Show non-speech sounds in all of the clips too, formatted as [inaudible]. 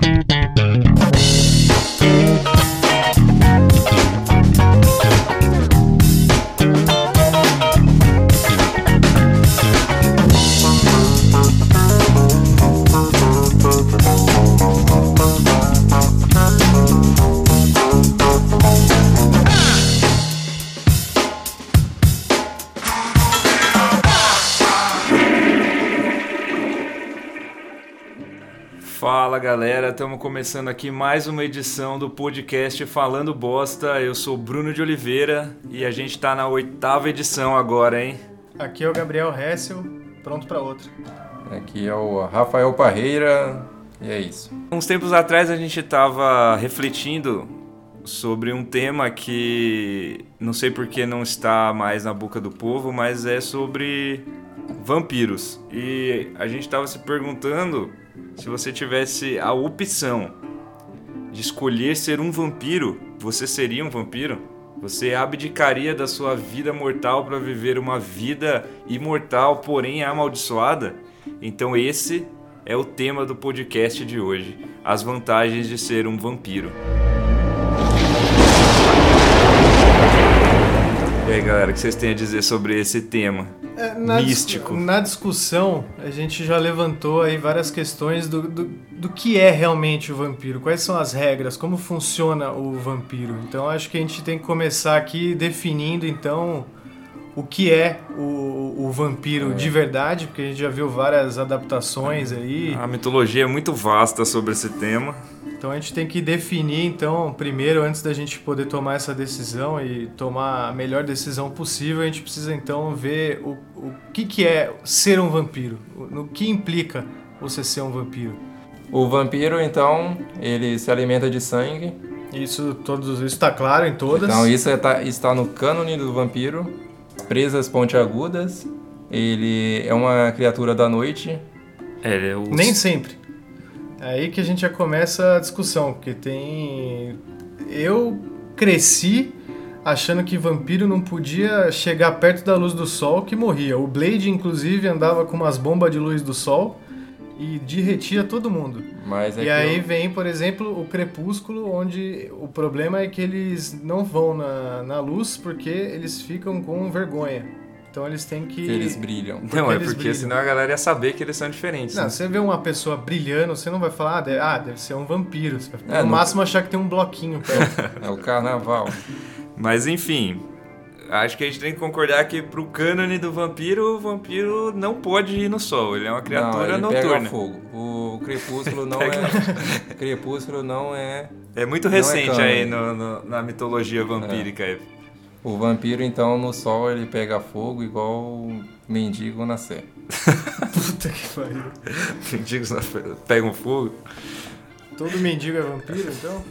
Fala estamos começando aqui mais uma edição do podcast Falando Bosta. Eu sou Bruno de Oliveira e a gente está na oitava edição agora, hein? Aqui é o Gabriel Hessel, pronto para outra. Aqui é o Rafael Parreira e é isso. Uns tempos atrás a gente estava refletindo sobre um tema que não sei por que não está mais na boca do povo, mas é sobre vampiros. E a gente estava se perguntando se você tivesse a opção de escolher ser um vampiro, você seria um vampiro? Você abdicaria da sua vida mortal para viver uma vida imortal, porém amaldiçoada? Então esse é o tema do podcast de hoje: as vantagens de ser um vampiro. Aí, galera, o que vocês têm a dizer sobre esse tema É, na místico? dis- na discussão, a gente já levantou aí várias questões do, do, do que é realmente o vampiro, quais são as regras, como funciona o vampiro. Então acho que a gente tem que começar aqui definindo então o que é o, o vampiro de verdade, porque a gente já viu várias adaptações aí. A mitologia é muito vasta sobre esse tema. Então a gente tem que definir, então, primeiro, antes da gente poder tomar essa decisão e tomar a melhor decisão possível, a gente precisa então ver o, o que, que é ser um vampiro, o- no que implica você ser um vampiro. O vampiro, então, ele se alimenta de sangue. Isso todos, isso está claro em todas. Então isso é- tá- está no cânone do vampiro. Presas pontiagudas. Ele é uma criatura da noite. É, o... Nem sempre. Aí que a gente já começa a discussão, porque tem. Eu cresci achando que vampiro não podia chegar perto da luz do sol que morria. O Blade, inclusive, andava com umas bombas de luz do sol e derretia todo mundo. Mas é e aí o- vem, por exemplo, o crepúsculo, onde o problema é que eles não vão na, na luz porque eles ficam com vergonha. Então eles têm que. eles brilham. Não, é porque brilham. senão a galera ia saber que eles são diferentes. Não, né? você vê uma pessoa brilhando, você não vai falar, ah, deve, ah, deve ser um vampiro. Você vai, É, no não- máximo achar que tem um bloquinho perto. [laughs] É o carnaval. Mas enfim, acho que a gente tem que concordar que pro cânone do vampiro, o vampiro não pode ir no sol. Ele é uma criatura não, ele pega noturna. fogo. O crepúsculo não é. crepúsculo não é. É muito é recente cânone. aí no- no- na mitologia vampírica. É. O vampiro, então, no sol ele pega fogo igual o mendigo na sé. [laughs] Puta que pariu. Mendigos na- pegam fogo. Todo mendigo é vampiro, então?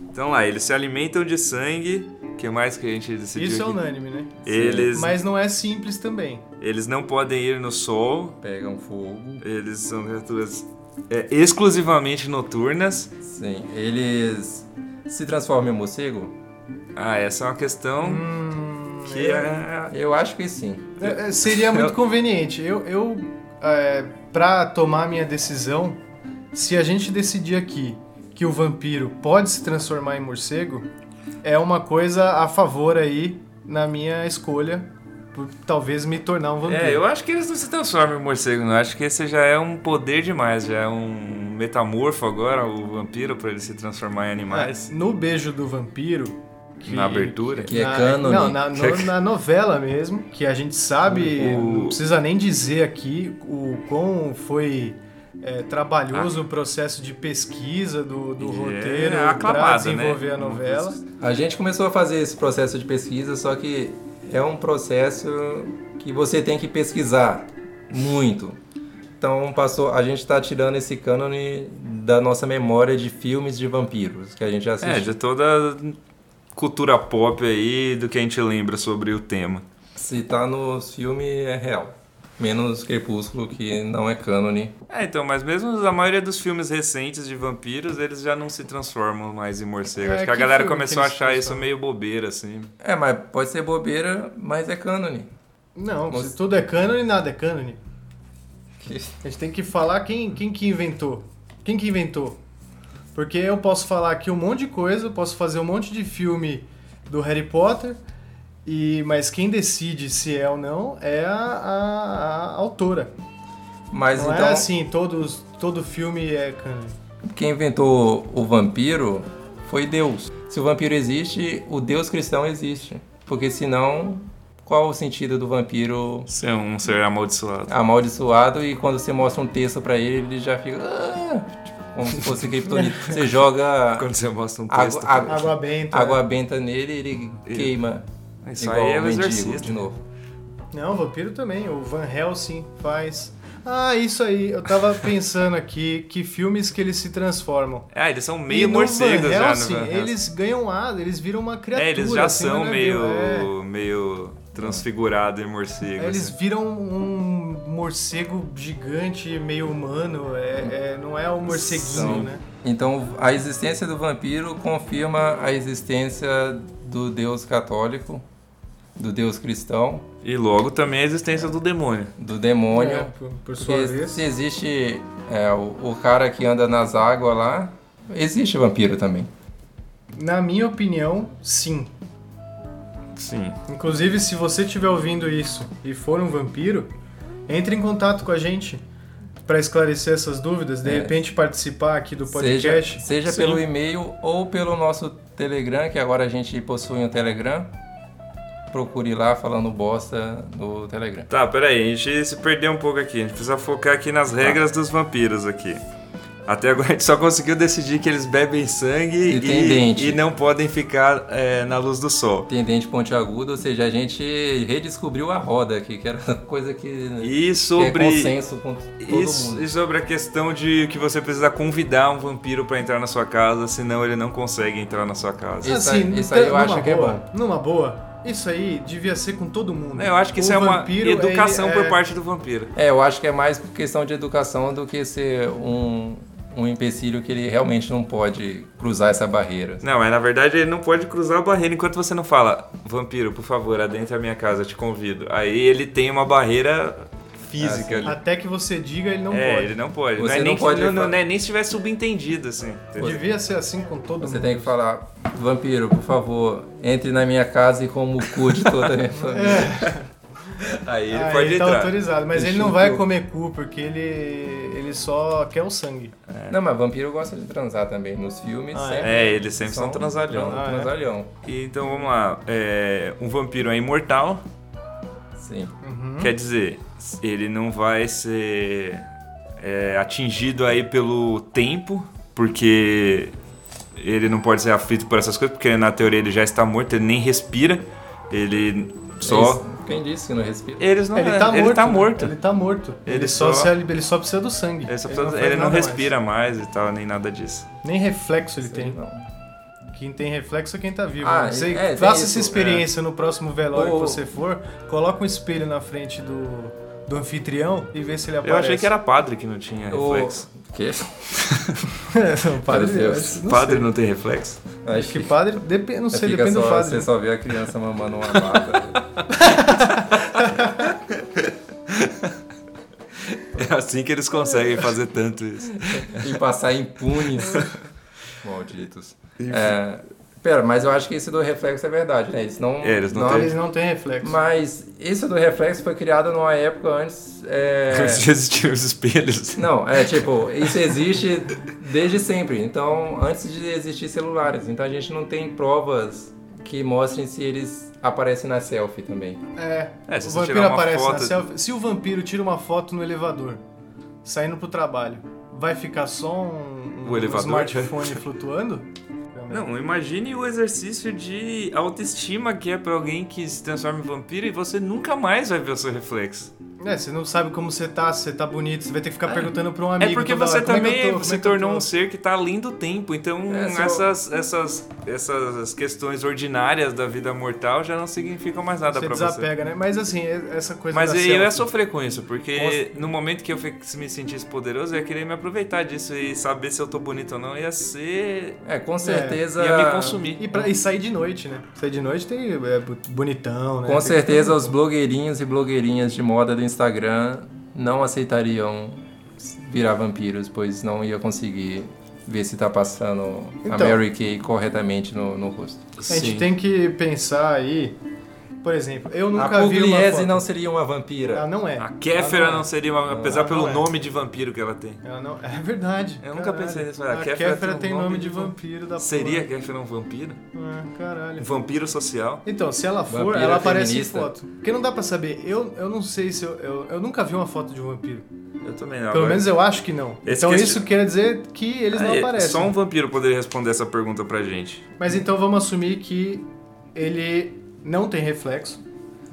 Então lá, eles se alimentam de sangue. O que mais que a gente decidiu? Isso é unânime, né? Eles, Mas não é simples também. eles não podem ir no sol. Pegam fogo. Eles são criaturas é, exclusivamente noturnas. Sim. Eles se transformam em morcego? Ah, essa é uma questão Hum, que eu- é. Eu acho que sim. É, é, Seria muito conveniente. Eu, eu é, pra tomar minha decisão, se a gente decidir aqui que o vampiro pode se transformar em morcego, é uma coisa a favor aí na minha escolha por talvez me tornar um vampiro. É, eu acho que eles não se transformam em morcego, não. Acho que esse já é um poder demais, já é um metamorfo agora, o vampiro, pra ele se transformar em animais. É, no beijo do vampiro. Que- Na abertura. Que é na- cânone. Não, na, no- [laughs] na novela mesmo, que a gente sabe, O- não precisa nem dizer aqui o quão foi é, trabalhoso o processo de pesquisa do, do E é roteiro para aclamado, desenvolver né? a novela. A gente começou a fazer esse processo de pesquisa, só que é um processo que você tem que pesquisar muito. Então passou, a gente está tirando esse cânone da nossa memória de filmes de vampiros que a gente É, assistiu. de toda cultura pop aí, do que a gente lembra sobre o tema. Se tá nos filmes é real. Menos Crepúsculo, que não é cânone. É, então, mas mesmo a maioria dos filmes recentes de vampiros, eles já não se transformam mais em morcego. É, Acho que a que galera começou a que achar isso meio bobeira, assim. É, mas pode ser bobeira, mas é cânone. Não, Mas- se tudo é cânone, nada é cânone. A gente tem que falar quem, quem que inventou. Quem que inventou? Porque eu posso falar aqui um monte de coisa, posso fazer um monte de filme do Harry Potter, e mas quem decide se é ou não é a, a- a autora. Mas não então, é assim, todos, todo filme é canon. quem inventou o vampiro foi Deus. Se o vampiro existe, o Deus cristão existe. Porque senão, qual o sentido do vampiro Ser um ser amaldiçoado. amaldiçoado e quando você mostra um texto pra ele, ele já fica. "Ah", como se fosse criptonita. [laughs] Você joga Quando você mostra um água, texto. água, Água benta. água benta nele e ele queima. Isso igual aí é o mendigo, de novo. Não, vampiro também. O Van Helsing faz. Ah, isso aí. Eu tava pensando aqui que filmes que eles se transformam. Ah, eles são E meio no morcegos Van já Helsing, no Van Helsing. eles ganham asa, eles viram uma criatura. É, eles já assim, são não é meio, é. meio transfigurado em morcego. É, Eles assim. viram um morcego gigante, meio humano. É, é- não é o morceguinho, São. né? Então, a existência do vampiro confirma a existência do Deus católico, do Deus cristão, E logo também a existência do demônio. do demônio. É, por, por sua Porque vez. se existe é, o, o cara que anda nas águas lá, existe vampiro também. Na minha opinião, sim. Sim. Inclusive, se você estiver ouvindo isso e for um vampiro, entre em contato com a gente para esclarecer essas dúvidas, de É. repente participar aqui do Seja, podcast. seja Sim. pelo e-mail ou pelo nosso Telegram, que agora a gente possui um Telegram. Procure lá falando bosta do Telegram. Tá, peraí, a gente se perdeu um pouco aqui. A gente precisa focar aqui nas regras dos vampiros aqui. Até agora a gente só conseguiu decidir que eles bebem sangue E e, e não podem ficar é, na luz do sol. Tem dente pontiagudo, ou seja, a gente redescobriu a roda aqui, que era [laughs] coisa que, E que é sobre. consenso com todo Isso, mundo. e sobre a questão de que você precisa convidar um vampiro pra entrar na sua casa, senão ele não consegue entrar na sua casa. Isso aí- isso aí eu acho que é boa, bom. Numa boa, isso aí devia ser com todo mundo. Eu acho que isso O é uma educação por é- parte do vampiro. É, eu acho que é mais questão de educação do que ser um, um empecilho que ele realmente não pode cruzar essa barreira. Não, mas na verdade ele não pode cruzar a barreira enquanto você não fala, vampiro, por favor, adentre a minha casa, eu te convido. Aí ele tem uma barreira física ali. Até que você diga, ele não é, pode. ele não pode. Você não é não nem, que- pode não, não, não é nem se tiver subentendido, assim. entendeu? Devia ser assim com todo Você mundo. tem que falar, vampiro, por favor, entre na minha casa e como o cu de toda a minha [laughs] família. Aí ele Ah, pode ele tá entrar. autorizado, mas Ele ele não vai comer cu, porque ele, ele só quer o sangue. Não, mas vampiro gosta de transar também. Nos filmes Ah, é? sempre É, eles sempre são transalhão. Ah, é? transalhão. E Então vamos lá. É, um vampiro é imortal, Sim. Uhum. quer dizer, ele não vai ser é, atingido aí pelo tempo, porque ele não pode ser aflito por essas coisas, porque na teoria ele já está morto, ele nem respira, ele só. Quem disse que não respira? Eles não, Ele é, tá morto. ele tá né? morto. Ele tá morto. Ele Ele, só, só- ele só precisa do sangue. Ele, só precisa- ele não nada respira mais. e tal, nem nada disso. mais. Nem reflexo ele tem. Não. Quem tem reflexo é quem tá vivo. Ah, Você é, faça essa experiência no próximo velório Ô, que você for, coloca um espelho na frente do, do anfitrião e vê se ele Eu aparece. achei que era padre que não tinha O... reflexo. Quê? [laughs] não, padre, Meu Deus. não padre sei. não tem reflexo? Acho Que padre, depende, não sei, Fica depende só, do padre. Você só vê a criança mamando uma vaca. [laughs] assim que eles conseguem fazer tanto isso. [laughs] e passar impunes. Malditos. É, pera, mas eu acho que esse do reflexo é verdade, né? Eles não. É, eles não têm. Eles não têm reflexo. Mas esse do reflexo foi criado numa época antes. é, [laughs] Antes de existir os espelhos. Não, é tipo, isso existe desde sempre. Então, antes de existir celulares. Então a gente não tem provas que mostrem se eles aparecem na selfie também. É, É, se o você vampiro tirar uma aparece foto- na selfie. Se o vampiro tira uma foto no elevador, saindo pro trabalho, vai ficar só um, O um elevador? smartphone flutuando? Não, imagine o exercício de autoestima que é pra alguém que se transforma em vampiro e você nunca mais vai ver o seu reflexo. É, você não sabe como você tá, se você tá bonito, você vai ter que ficar perguntando pra um amigo. É porque você hora, "Como é eu também tô? Se é eu tornou tô?" um ser que tá além do tempo. Então É, essas, essas, essas questões ordinárias da vida mortal já não significam mais nada Você pra você. desapega, né? Mas assim, essa coisa Mas eu ia selfie- sofrer com isso, porque no momento que eu me sentisse poderoso, eu ia querer me aproveitar disso e saber se eu tô bonito ou não. Ia ser. É, com certeza. Ia me consumir. E, pra, e sair de noite, né? Sair de noite tem é, bonitão, né? Com Tem- certeza os blogueirinhos e blogueirinhas de moda do Instagram não aceitariam virar vampiros, pois não ia conseguir ver se tá passando a Então. Mary Kay corretamente no, no rosto. A gente tem que pensar aí, por exemplo, eu A nunca vi uma foto. não seria uma vampira. Ela não é. A Kéfera Ela não seria uma. Apesar ela pelo não é. nome de vampiro que ela tem. Ela não... [laughs] É verdade. Eu nunca caralho. pensei nisso, A a Kéfera Kéfera tem tem um nome nome de de vam- vampiro da Seria a. Kéfera um vampiro? Ah, caralho. Um vampiro social? Então, se ela for, Vampira ela aparece feminista. em foto. Porque não dá pra saber. Eu, eu não sei se eu, eu. eu nunca vi uma foto de um vampiro. Eu também não. Pelo agora- menos eu acho que não. Esse então questi- isso quer dizer que eles não É, aparecem. Só um vampiro poderia responder essa pergunta pra gente. Mas então vamos assumir que ele não tem reflexo.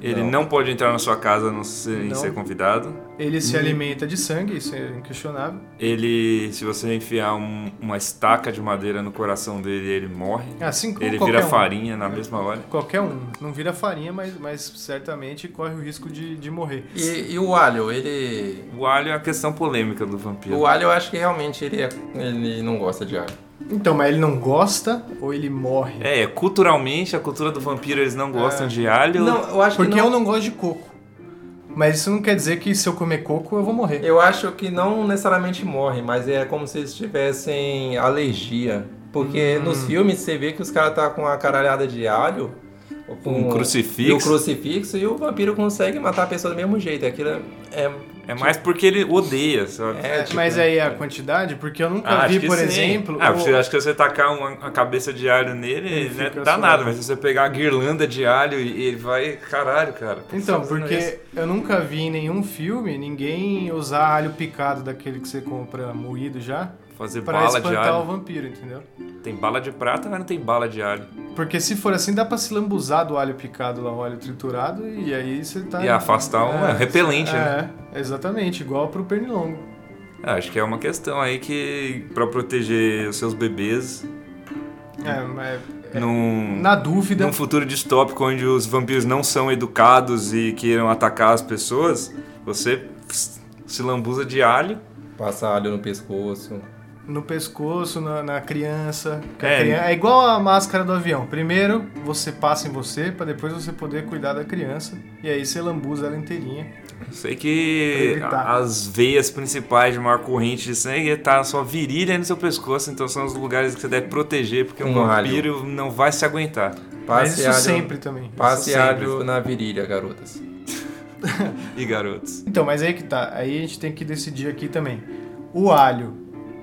Ele Não. não, pode entrar na sua casa não sem Não. ser convidado. Ele Hum. se alimenta de sangue, isso é inquestionável. Ele, se você enfiar um- uma estaca de madeira no coração dele, ele morre. Assim como Ele vira um. farinha na mesma hora. Qualquer um. Não vira farinha, mas, mas certamente corre o risco de, de morrer. E, e o alho, ele. O alho é a questão polêmica do vampiro. O alho eu acho que realmente ele, é- ele não gosta de alho. Então, mas ele não gosta ou ele morre? É, culturalmente, a cultura do vampiro, eles não gostam É. de alho. Não, eu acho Porque que não, eu não gosto de coco. Mas isso não quer dizer que se eu comer coco eu vou morrer. Eu acho que não necessariamente morre, mas é como se eles tivessem alergia. Porque Hum. nos filmes você vê que os caras tá com a caralhada de alho. Com Um crucifixo. E o crucifixo e o vampiro consegue matar a pessoa do mesmo jeito. Aquilo é. É mais porque ele odeia, sabe? É, tipo, Mas aí a quantidade, porque eu nunca Ah, vi, por sim. exemplo. Ah, o- você acha que você tacar uma, uma cabeça de alho nele, Ele né, dá nada, mas se você pegar uma guirlanda de alho e ele vai. Caralho, cara. por que Então, tá fazendo isso? porque eu nunca vi em nenhum filme ninguém usar alho picado daquele que você compra moído já Fazer pra bala de espantar o alho. vampiro, entendeu? Tem bala de prata, mas não tem bala de alho. Porque se for assim, dá pra se lambuzar do alho picado lá, o alho triturado, e aí você tá. E afastar um- é repelente, né? É, exatamente, igual pro pernilongo. Ah, acho que é uma questão aí que, pra proteger os seus bebês É, mas. é, num, Na dúvida. num futuro distópico onde os vampiros não são educados e queiram atacar as pessoas, você se lambuza de alho. Passa alho no pescoço. No pescoço, na, na criança. É. criança- é igual a máscara do avião. Primeiro você passa em você pra depois você poder cuidar da criança. E aí você lambuza ela inteirinha. Sei que as veias principais de maior corrente de sangue tá na sua virilha e no seu pescoço, então são os lugares que você deve proteger, porque um Um vampiro não vai se aguentar. Mas Passe isso alho, sempre também. Passe Isso sempre. alho na virilha, garotas. [laughs] E garotos? Então, mas aí que tá. Aí a gente tem que decidir aqui também. O alho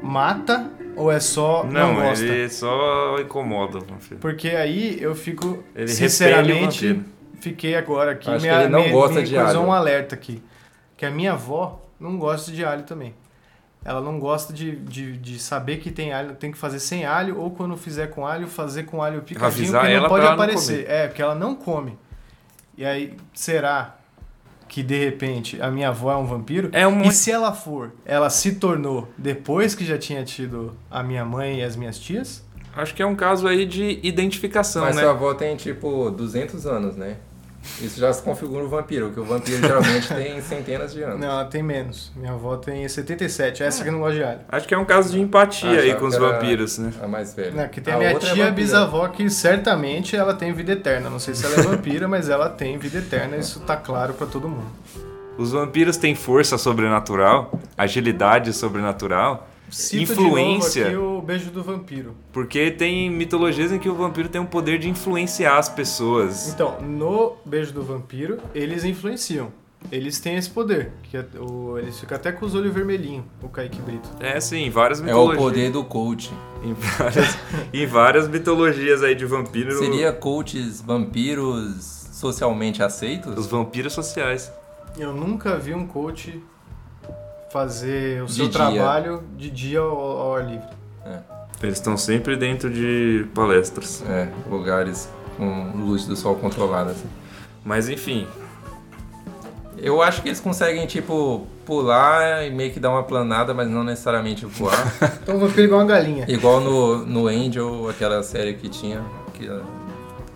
mata ou é só não, Não, gosta? ele só incomoda o vampiro. Porque aí eu fico, Ele sinceramente, fiquei agora aqui. Acho que ele não gosta de cruzou alho. um alerta aqui. Que a minha avó não gosta de alho também. Ela não gosta de, de, de saber que tem alho, tem que fazer sem alho, ou quando fizer com alho, fazer com alho picadinho, que ela não pode ela não aparecer. é, porque ela não come. E aí, será que de repente a minha avó é um vampiro? É um- E se ela for, ela se tornou depois que já tinha tido a minha mãe e as minhas tias? Acho que é um caso aí de identificação, Mas né? sua avó tem tipo 200 anos, né? Isso já se configura um vampiro, porque o vampiro geralmente [laughs] tem centenas de anos. Não, ela tem menos. Minha avó tem 77, essa que não gosta de alho. Acho que é um caso de empatia Ah, aí com os vampiros, né? A mais velha. Não, que tem a minha outra é tia vampira. bisavó que certamente ela tem vida eterna. Não sei se ela é vampira, mas ela tem vida eterna, isso tá claro pra todo mundo. Os vampiros têm força sobrenatural, agilidade sobrenatural, Cito Influência. de novo aqui o beijo do vampiro. porque tem mitologias em que o vampiro tem o poder de influenciar as pessoas. Então, no beijo do vampiro, eles influenciam. Eles têm esse poder. Que é o, eles ficam até com os olhos vermelhinhos, o Kaique Brito. É, sim, várias É o mitologias. poder do coach. Em várias, em várias mitologias aí de vampiro. Seria coaches vampiros socialmente aceitos? Os vampiros sociais. Eu nunca vi um coach fazer o De seu dia. trabalho de dia ao, ao ar livre. Eles estão sempre dentro de palestras. É, lugares com luz do sol controlada. assim. Mas enfim, Eu acho que eles conseguem, tipo, pular e meio que dar uma planada, mas não necessariamente voar. [laughs] Então o vampiro é igual uma galinha. Igual no, no Angel, aquela série que tinha, que,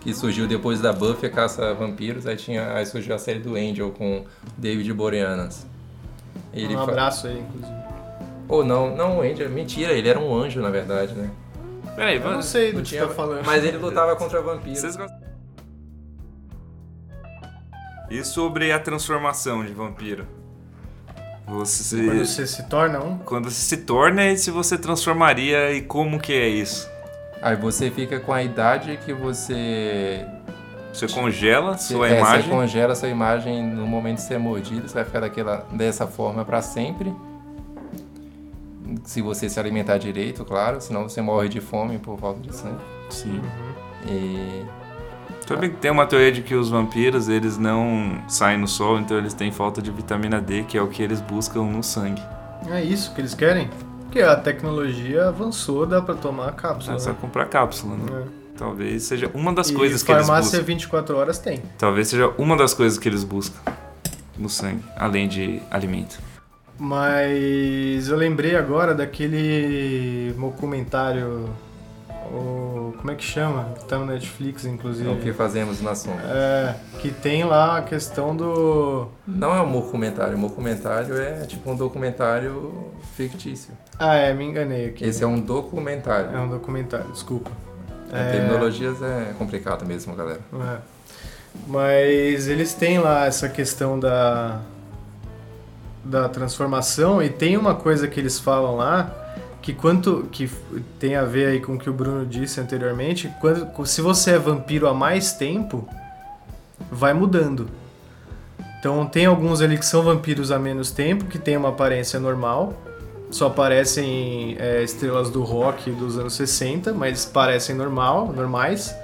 que surgiu depois da Buffy, a Caça a Vampiros, aí, tinha, aí surgiu a série do Angel com David Boreanaz. Ele um abraço aí, inclusive. Ou não, não o Angel, mentira, ele era um anjo na verdade, né? peraí, Eu não sei do que tinha- tá falando. Mas ele lutava contra vampiros. Vocês gostam? E sobre a transformação de vampiro? Você, Quando você se torna um. quando você se torna e se você transformaria e como que é isso? Aí você fica com a idade que você. Você congela sua é, imagem. Você congela sua imagem no momento de ser mordido, você vai ficar daquela, dessa forma pra sempre. Se você se alimentar direito, claro, senão você morre de fome por falta de sangue. Sim. E Também tem uma teoria de que os vampiros, eles não saem no sol, então eles têm falta de vitamina D, que é o que eles buscam no sangue. É isso que eles querem? Porque a tecnologia avançou, dá pra tomar a cápsula. É só né? comprar cápsula, né? É. Talvez seja uma das E coisas que eles farmácia buscam. 24 horas tem. Talvez seja uma das coisas que eles buscam no sangue, além de alimento. Mas eu lembrei agora daquele documentário. O, como é que chama? Tá no Netflix, inclusive. é o que fazemos na sombra. É, que tem lá a questão do. Não é um documentário, um documentário é tipo um documentário fictício. Ah, é, me enganei aqui. Esse é um documentário. É um documentário, desculpa. A terminologias é complicado mesmo, galera. É. Mas eles têm lá essa questão da, da transformação e tem uma coisa que eles falam lá que quanto que tem a ver aí com o que o Bruno disse anteriormente, quando, se você é vampiro há mais tempo, vai mudando. Então tem alguns ali que são vampiros há menos tempo, que tem uma aparência normal, só parecem é, estrelas do rock dos anos 60, mas parecem normal, normais.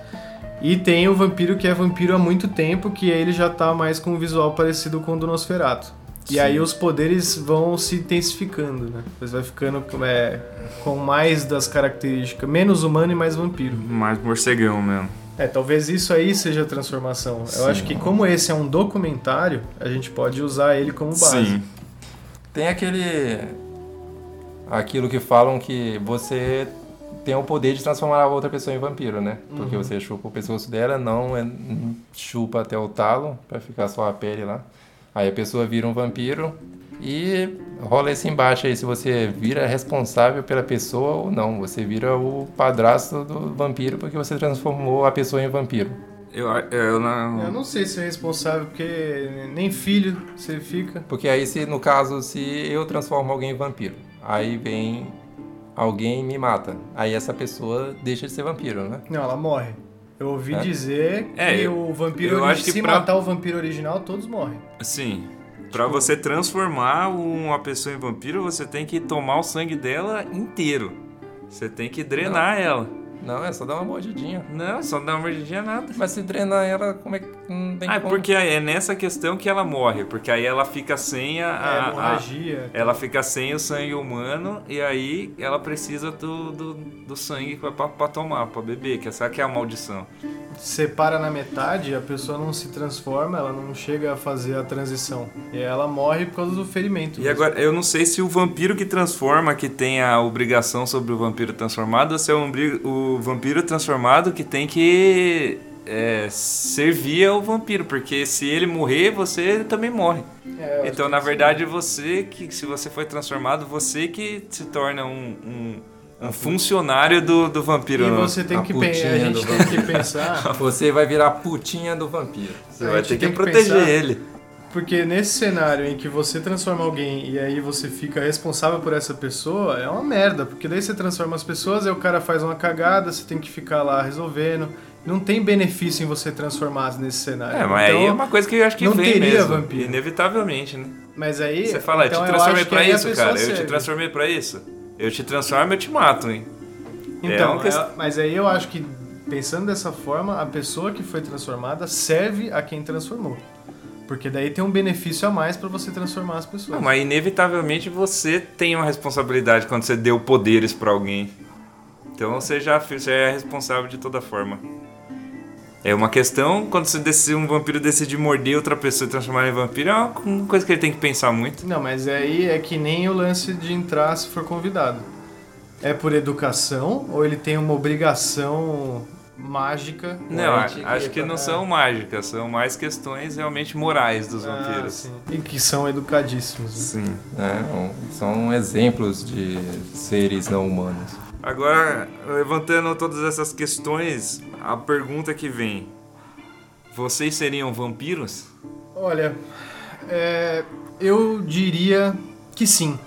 E tem o vampiro que é vampiro há muito tempo, que ele já tá mais com um visual parecido com o do Nosferatu. E Sim. aí os poderes vão se intensificando, né? Você vai ficando é, com mais das características, menos humano e mais vampiro. Mais morcegão mesmo. É, talvez isso aí seja a transformação. Sim. Eu acho que como esse é um documentário, a gente pode usar ele como base. Sim. Tem aquele. Aquilo que falam que você tem o poder de transformar a outra pessoa em vampiro, né? Porque Uhum. você chupa o pescoço dela, não é- chupa até o talo, pra ficar só a pele lá. Aí a pessoa vira um vampiro e rola esse embate aí, se você vira responsável pela pessoa ou não. Você vira o padrasto do vampiro porque você transformou a pessoa em vampiro. Eu, eu não. Eu não sei se é responsável, porque nem filho você fica. Porque aí, se no caso, se eu transformo alguém em vampiro, aí vem alguém e me mata. Aí essa pessoa deixa de ser vampiro, né? Não, ela morre. Eu ouvi É? dizer É, que eu- o vampiro, eu acho que se pra- matar o vampiro original, todos morrem. Sim. Pra Tipo- você transformar uma pessoa em vampiro, você tem que tomar o sangue dela inteiro. Você tem que drenar ela. Não, é só dar uma mordidinha. Não, só dar uma mordidinha nada. Mas se drenar ela, como é que não tem Ah, é como? porque é nessa questão que ela morre, porque aí ela fica sem a, é, a- a- hemorragia. ela fica sem o sangue humano e aí ela precisa do, do, do sangue pra tomar, pra beber, que essa que é a maldição. Separa na metade, a pessoa não se transforma, ela não chega a fazer a transição. E aí ela morre por causa do ferimento. E mesmo. agora, eu não sei se o vampiro que transforma que tem a obrigação sobre o vampiro transformado ou se é o vampiro transformado que tem que é, servir ao vampiro, porque se ele morrer, você também morre. É, Então, na sim. verdade, você que, se você foi transformado, você que se torna um, um, um funcionário do, do vampiro. E não. você tem A que pensar, a gente tem que pensar, [laughs] Você vai virar a putinha do vampiro. Você a vai ter que, que proteger pensar- ele. Porque nesse cenário em que você transforma alguém e aí você fica responsável por essa pessoa, é uma merda, porque daí você transforma as pessoas, aí o cara faz uma cagada, você tem que ficar lá resolvendo. Não tem benefício em você transformar nesse cenário. É, mas Então, aí é uma coisa que eu acho que não vem teria mesmo. vampiro. Inevitavelmente, né? Mas aí. Você fala, então eu te eu transformei que pra isso, cara. Eu te serve. transformei pra isso. Eu te transformo, eu te mato, hein? Então, É uma questão- é- mas aí eu acho que, pensando dessa forma, a pessoa que foi transformada serve a quem transformou. Porque daí tem um benefício a mais pra você transformar as pessoas. Não, mas inevitavelmente você tem uma responsabilidade quando você deu poderes pra alguém. Então você já, é responsável de toda forma. É uma questão, quando você decide, um vampiro decide morder outra pessoa e transformar em vampiro, é uma uma coisa que ele tem que pensar muito. Não, mas aí é que nem o lance de entrar se for convidado. É por educação ou ele tem uma obrigação mágica? Não, acho que não são mágicas, são mais questões realmente morais dos Ah, vampiros. sim. E que são educadíssimos. né? Sim. né? São exemplos de seres não humanos. Agora, levantando todas essas questões, a pergunta que vem: Vocês seriam vampiros? Olha, é, eu diria que sim.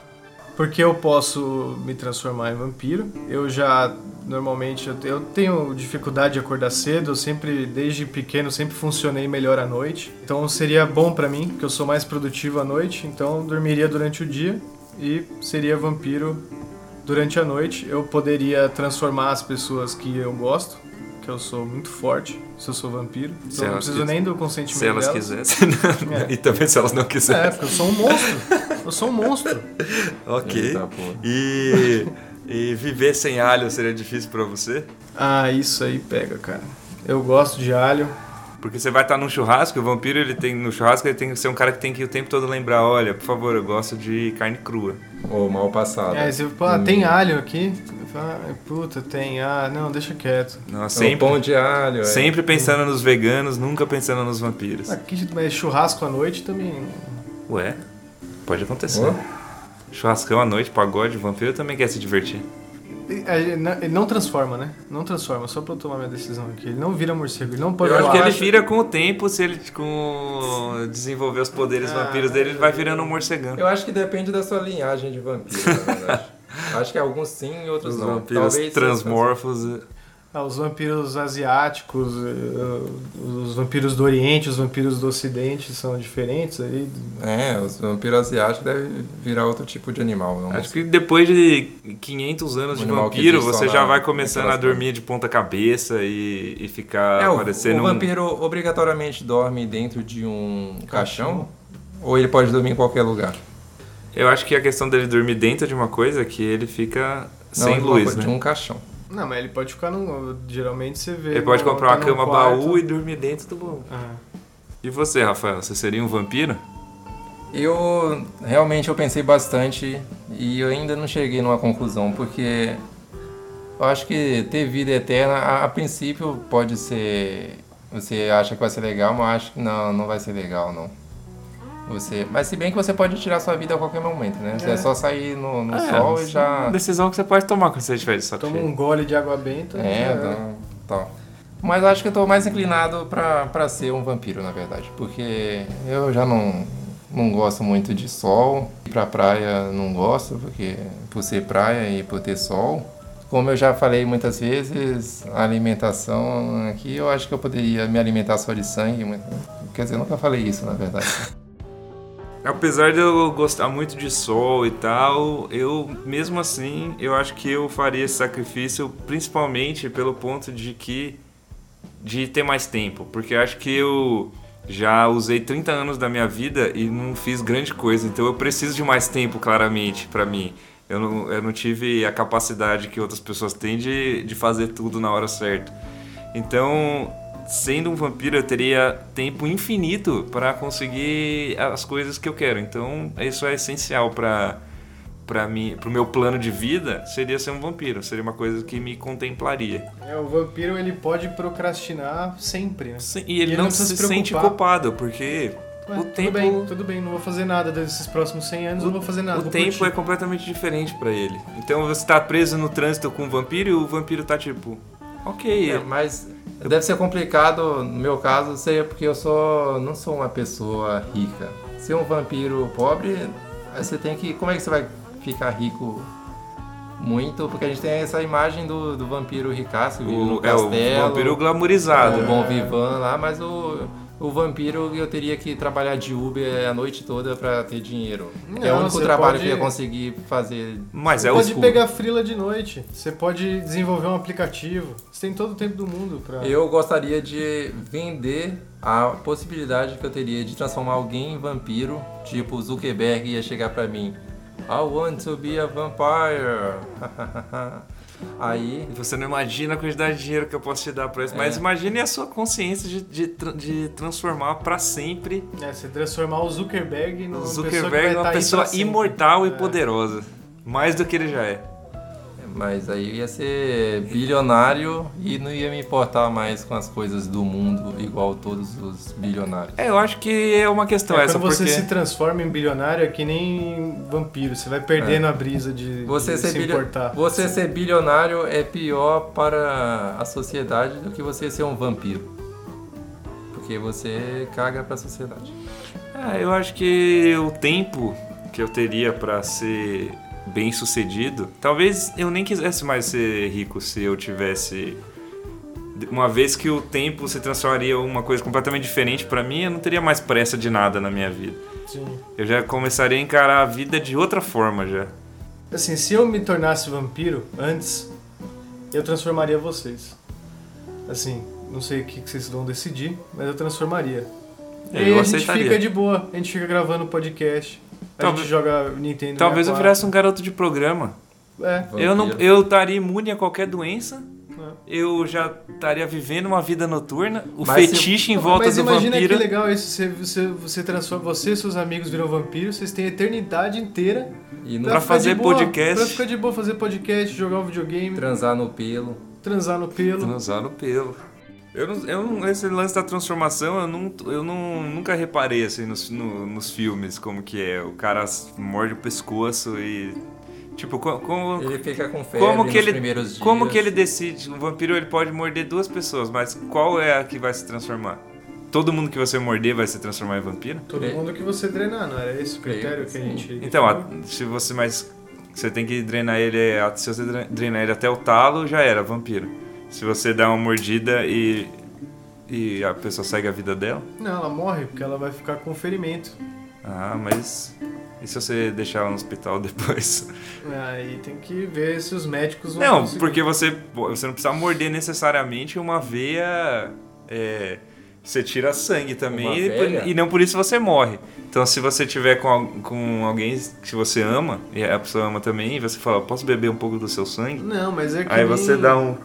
Porque eu posso me transformar em vampiro. Eu já normalmente eu, eu tenho dificuldade de acordar cedo, eu sempre desde pequeno sempre funcionei melhor à noite. Então seria bom pra mim, porque eu sou mais produtivo à noite, então dormiria durante o dia e seria vampiro durante a noite. Eu poderia transformar as pessoas que eu gosto, que eu sou muito forte, se eu sou vampiro. Se Então não elas preciso quis- nem do consentimento Se elas delas. quisessem. [laughs] É. E também se elas não É, quisessem. porque eu sou um monstro. Eu sou um monstro. [laughs] Ok. Porra. E, e viver sem alho seria difícil pra você? Ah, isso aí pega, cara. Eu gosto de alho. Porque você vai estar num churrasco, o vampiro ele tem no churrasco ele tem que ser um cara que tem que o tempo todo lembrar, olha, por favor, eu gosto de carne crua. Ou mal passado. É, você fala, ah, tem alho aqui? Ah, puta, tem. Ah, não, deixa quieto. Não, É um sempre, pão de alho. é. sempre pensando nos veganos, nunca pensando nos vampiros. Aqui, mas churrasco à noite também. Ué, pode acontecer. Ó. Churrascão à noite, pagode, vampiro também quer se divertir. Ele é, não- ele não transforma, né? Não transforma, só pra eu tomar minha decisão aqui. Ele não vira morcego, ele não pode Eu acho que ele vira com o tempo, se ele com desenvolver os poderes Ah, vampiros dele, ele vai virando um morcegão. Eu acho que depende da sua linhagem de vampiro, na verdade. [laughs] acho que alguns sim e outros Os não. vampiros Talvez transmorfos. Ah, os vampiros asiáticos, eh, os vampiros do Oriente, os vampiros do Ocidente são diferentes aí. É, os vampiros asiáticos devem virar outro tipo de animal. Não Acho que depois de 500 anos Um de vampiro, você já vai começando a dormir de ponta cabeça e, e ficar É, o, parecendo o um... vampiro obrigatoriamente dorme dentro de um caixão? Ou ele pode dormir em qualquer lugar? Eu acho que a questão dele dormir dentro de uma coisa é que ele fica sem Não, luz, de né? um caixão. Não, mas ele pode ficar num. Geralmente você vê. Ele pode comprar uma tá cama baú e dormir dentro do baú. Ah. E você, Rafael? Você seria um vampiro? Eu realmente eu pensei bastante e eu ainda não cheguei numa conclusão, porque eu acho que ter vida eterna, a, a princípio pode ser. Você acha que vai ser legal, mas eu acho que não, não vai ser legal, não. Você, mas se bem que você pode tirar sua vida a qualquer momento, né? Você é, É. só sair no, no É, sol e Uma já. decisão que você pode tomar quando você estiver de saco Toma um gole de água benta. É, já então, tal. Mas acho que eu tô mais inclinado pra, pra ser um vampiro, na verdade. Porque eu já não, não gosto muito de sol. Ir pra praia não gosto, porque por ser praia e por ter sol. Como eu já falei muitas vezes, a alimentação aqui, eu acho que eu poderia me alimentar só de sangue. Quer dizer, eu nunca falei isso, na verdade. [laughs] Apesar de eu gostar muito de sol e tal, eu mesmo assim, eu acho que eu faria esse sacrifício principalmente pelo ponto de que de ter mais tempo, porque acho que eu já usei 30 anos da minha vida e não fiz grande coisa, então eu preciso de mais tempo claramente pra mim. Eu não, eu não tive a capacidade que outras pessoas têm de, de fazer tudo na hora certa. Então, sendo um vampiro, eu teria tempo infinito para conseguir as coisas que eu quero. Então, isso é essencial para para mim, pro meu plano de vida, seria ser um vampiro. Seria uma coisa que me contemplaria. É, o vampiro ele pode procrastinar sempre, né? Sim, E ele, ele não, não se, se sente culpado, porque Ué, o tudo tempo bem, tudo bem, não vou fazer nada desses próximos 100 anos, não vou fazer nada. o tempo curtir. é completamente diferente para ele. Então você tá preso no trânsito com um vampiro e o vampiro tá tipo, OK, É, mas deve ser complicado, no meu caso, seria porque eu sou, não sou uma pessoa rica. Ser um vampiro pobre, você tem que. Como é que você vai ficar rico muito? Porque a gente tem essa imagem do, do vampiro ricaço, o, no é o castelo, vampiro glamourizado. o bom vivan lá, mas o, o vampiro eu teria que trabalhar de Uber a noite toda pra ter dinheiro. é o Não, único você trabalho pode- que eu ia conseguir fazer. Mas Você é o pode escuro. pegar frila de noite, você pode desenvolver um aplicativo. Você tem todo o tempo do mundo pra. Eu gostaria de vender a possibilidade que eu teria de transformar alguém em vampiro, tipo o Zuckerberg ia chegar pra mim. I want to be a vampire. [laughs] Aí, Você não imagina a quantidade de dinheiro que eu posso te dar pra isso, mas É. imagine a sua consciência de, de, de transformar pra sempre É, você transformar o Zuckerberg numa pessoa Zuckerberg numa tá pessoa pra sempre. imortal e É. poderosa. Mais do que ele já é. Mas aí eu ia ser bilionário e não ia me importar mais com as coisas do mundo igual todos os bilionários. É, eu acho que é uma questão É, essa, quando você porque... se transforma em bilionário é que nem vampiro, você vai perdendo a brisa de, É. Você de ser, se bilio- importar. você ser bilionário é pior para a sociedade do que você ser um vampiro. Porque você caga pra sociedade. Ah, eu acho que o tempo que eu teria pra ser bem sucedido, talvez eu nem quisesse mais ser rico se eu tivesse uma vez que o tempo se transformaria em uma coisa completamente diferente pra mim, eu não teria mais pressa de nada na minha vida. Sim. Eu já começaria a encarar a vida de outra forma já. Assim, se eu me tornasse vampiro antes, eu transformaria vocês. Assim, não sei o que vocês vão decidir, mas eu transformaria. E aí É, Eu a gente aceitaria. fica de boa, a gente fica gravando podcast, a Talvez- gente joga Nintendo Talvez eu 64. virasse um garoto de programa. É, Eu não, eu estaria imune a qualquer doença. É. Eu já estaria vivendo uma vida noturna. O Mas se- fetiche em volta Mas do imagina vampiro. que legal isso, você, você, você transforma, você e seus amigos viram vampiros, vocês têm a eternidade inteira E não Pra ficar fazer boa, podcast. Pra ficar de boa, fazer podcast, jogar um videogame, transar no pelo. transar no pelo. Transar no pelo. Eu não, eu não, esse lance da transformação, eu, não, eu não, nunca reparei assim nos, no- nos filmes como que é. O cara morde o pescoço e. Tipo, co- como, Ele fica com febre como que nos ele, primeiros dias. como que ele decide? Um vampiro ele pode morder duas pessoas, mas qual é a que vai se transformar? Todo mundo que você morder vai se transformar em vampiro? Todo É. mundo que você drenar, não era esse o critério que a gente. Então, a- se você mais. Você tem que drenar ele. a- Se você dre- drenar ele até o talo, já era vampiro. Se você dá uma mordida e. E a pessoa segue a vida dela. Não, ela morre porque ela vai ficar com ferimento. Ah, mas. E se você deixar ela no hospital [laughs] depois? Aí tem que ver se os médicos vão Não, conseguir. porque você, você não precisa morder necessariamente uma veia. é, você tira sangue também e, e não por isso você morre. Então, se você tiver com, com alguém que você ama, e a pessoa ama também, e você fala, posso beber um pouco do seu sangue? Não, mas é que Aí nem... você dá um.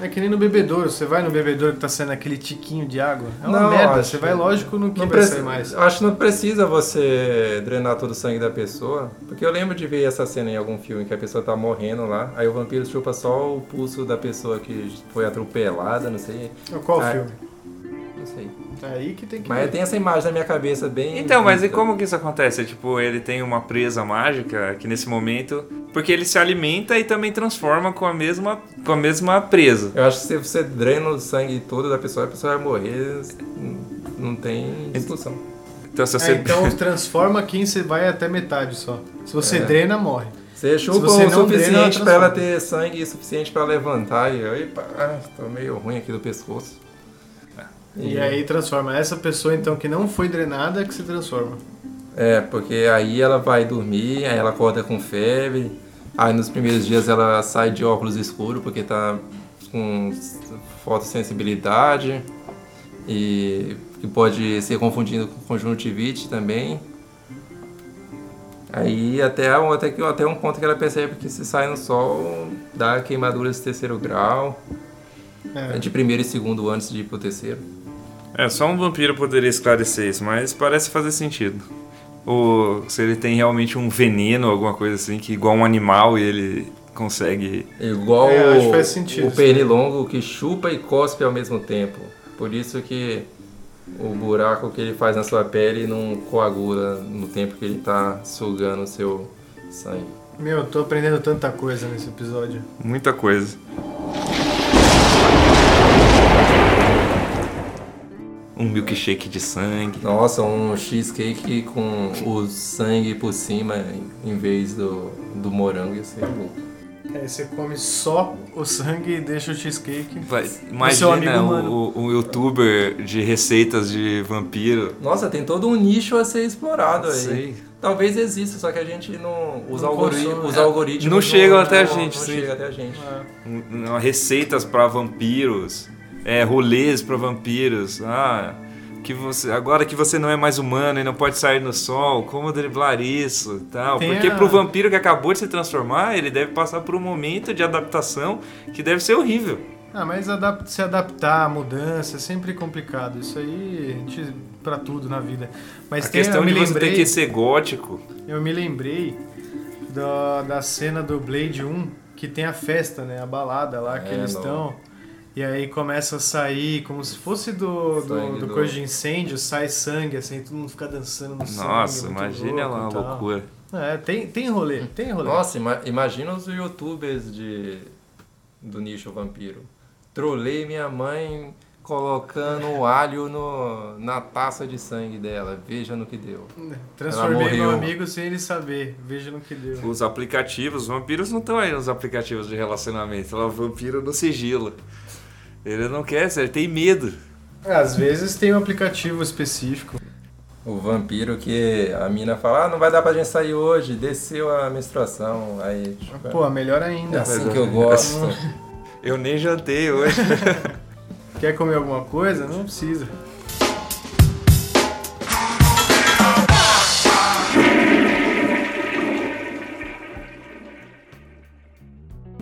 É que nem no bebedouro. Você vai no bebedouro que tá saindo aquele tiquinho de água. É uma Não, merda. Você vai lógico no que Não vai sair mais. Acho que não precisa você drenar todo o sangue da pessoa. Porque eu lembro de ver essa cena em algum filme que a pessoa tá morrendo lá. Aí o vampiro chupa só o pulso da pessoa que foi atropelada, não sei. Qual Ah, filme? É aí que tem que Mas ver. tem essa imagem na minha cabeça bem. Então, mas e como que isso acontece? Tipo, ele tem uma presa mágica que nesse momento. Porque ele se alimenta e também transforma com a mesma, com a mesma presa. Eu acho que se você drena o sangue todo da pessoa, a pessoa vai morrer. Não tem discussão. Então, se É, você. então [laughs] transforma quem você vai até metade só. Se você É. drena, morre. Você chupa você o não drena, suficiente ela pra ela ter sangue suficiente pra levantar e aí, pá, ah, tô meio ruim aqui do pescoço. E aí transforma. Essa pessoa, então, que não foi drenada, que se transforma. É, porque aí ela vai dormir, aí ela acorda com febre, aí nos primeiros dias ela sai de óculos escuros porque tá com fotossensibilidade e que pode ser confundido com conjuntivite também. Aí até, até, que, até um ponto que ela percebe que se sai no sol dá queimaduras de terceiro grau, É. de primeiro e segundo antes de ir pro terceiro. É, só um vampiro poderia esclarecer isso, mas parece fazer sentido. Ou se ele tem realmente um veneno, alguma coisa assim, que igual um animal e ele consegue. Igual É, acho que o, faz sentido, o pernilongo que chupa e cospe ao mesmo tempo. Por isso que o buraco que ele faz na sua pele não coagula no tempo que ele tá sugando o seu sangue. Meu, eu tô aprendendo tanta coisa nesse episódio. Muita coisa. Um milkshake de sangue. Nossa, um cheesecake com o sangue por cima em vez do, do morango ia ser louco. Aí você come só o sangue e deixa o cheesecake. Vai, imagina o, o youtuber de receitas de vampiro. Nossa, tem todo um nicho a ser explorado aí. Sei. Talvez exista, só que a gente não. Os, Não algori os algoritmos. Não chegam até a não- gente, Não sim. chega até a gente. Um- um- receitas para vampiros, é, rolês para vampiros. Ah, que você agora que você não é mais humano e não pode sair no sol, como driblar isso, e tal? Tem Porque a- pro vampiro que acabou de se transformar, ele deve passar por um momento de adaptação que deve ser horrível. Ah, mas se adaptar à mudança é sempre complicado. Isso aí, a gente, pra tudo na vida. Mas A tem, questão de você lembrei, ter que ser gótico. Eu me lembrei da, da cena do Blade 1, que tem a festa, né? A balada lá que É, eles estão. E aí começa a sair como se fosse do, do, Sangue do do- coisa de incêndio, sai sangue, assim, todo mundo fica dançando no sangue. Nossa, muito imagina louco lá a tal. loucura. É, tem, tem rolê, tem rolê. Nossa, ima- imagina os youtubers de, do nicho vampiro. Trolei minha mãe colocando alho no, na taça de sangue dela. Veja no que deu. Transformei meu amigo sem ele saber. Veja no que deu. Os aplicativos, os vampiros não estão aí nos aplicativos de relacionamento. Ela é o vampiro no sigilo. Ele não quer, ele tem medo. É, às vezes tem um aplicativo específico. O vampiro que a mina fala, ah, não vai dar pra gente sair hoje, desceu a menstruação. Aí, tipo, Pô, melhor ainda. é assim que eu gosto. Eu nem jantei hoje. Quer comer alguma coisa? Não precisa.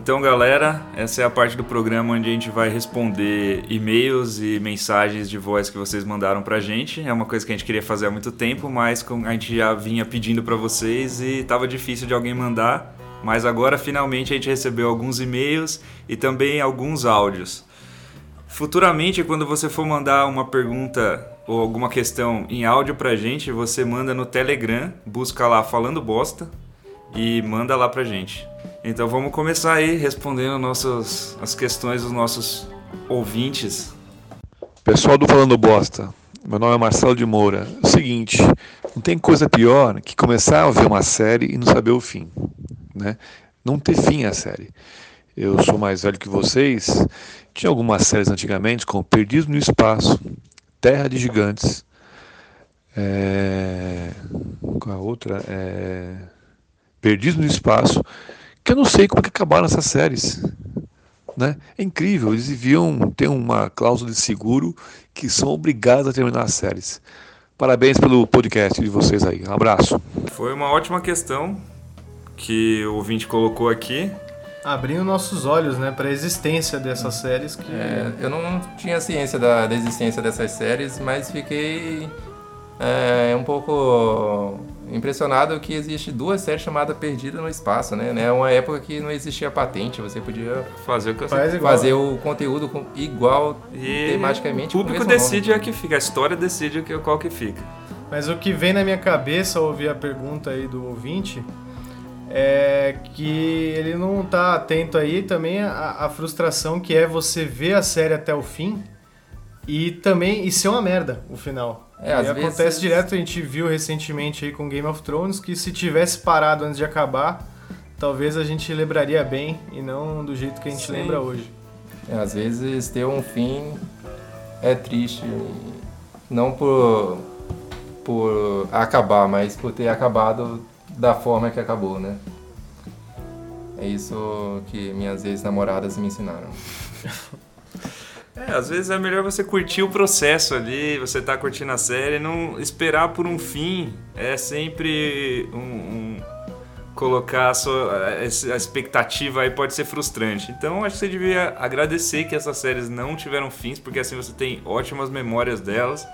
Então, galera, essa é a parte do programa onde a gente vai responder e-mails e mensagens de voz que vocês mandaram pra gente. É uma coisa que a gente queria fazer há muito tempo, mas a gente já vinha pedindo para vocês e tava difícil de alguém mandar. Mas agora finalmente a gente recebeu alguns e-mails e também alguns áudios. Futuramente, quando você for mandar uma pergunta ou alguma questão em áudio pra gente, você manda no Telegram, busca lá falando bosta e manda lá pra gente. Então vamos começar aí respondendo nossas, as questões dos nossos ouvintes. Pessoal do Falando Bosta, meu nome é Marcelo de Moura. É o seguinte, não tem coisa pior que começar a ver uma série e não saber o fim, né? Não ter fim a série. Eu sou mais velho que vocês. Tinha algumas séries antigamente, como Perdido no Espaço, Terra de Gigantes, é... qual a outra? É... Perdido no Espaço, que eu não sei como que acabaram essas séries. Né? É incrível, eles deviam ter uma cláusula de seguro que são obrigados a terminar as séries. Parabéns pelo podcast de vocês aí. Um abraço. Foi uma ótima questão que o ouvinte colocou aqui. Abrindo nossos olhos, né, para a existência dessas séries que É, eu não tinha ciência da, da existência dessas séries, mas fiquei é, um pouco impressionado que existe duas séries chamadas Perdida no Espaço, né? É uma época que não existia patente, você podia Fazer o que eu faz igual. fazer o conteúdo com- igual E tematicamente. o com público mesmo nome. decide a que fica, a história decide o que- qual que fica. Mas o que vem na minha cabeça ao ouvir a pergunta aí do ouvinte é que ele não tá atento aí também à, à frustração que é você ver a série até o fim e também e ser uma merda o final. É, às e acontece vezes- direto, a gente viu recentemente aí com Game of Thrones que se tivesse parado antes de acabar, talvez a gente lembraria bem e não do jeito que a gente Sim. lembra hoje. É, às vezes ter um fim é triste, não por, por acabar, mas por ter acabado da forma que acabou, né? É isso que minhas ex-namoradas me ensinaram. [laughs] É, às vezes é melhor você curtir o processo ali, você tá curtindo a série, não esperar por um fim é sempre um, um- colocar a, sua, a expectativa aí pode ser frustrante. Então acho que você devia agradecer que essas séries não tiveram fins, porque assim você tem ótimas memórias delas.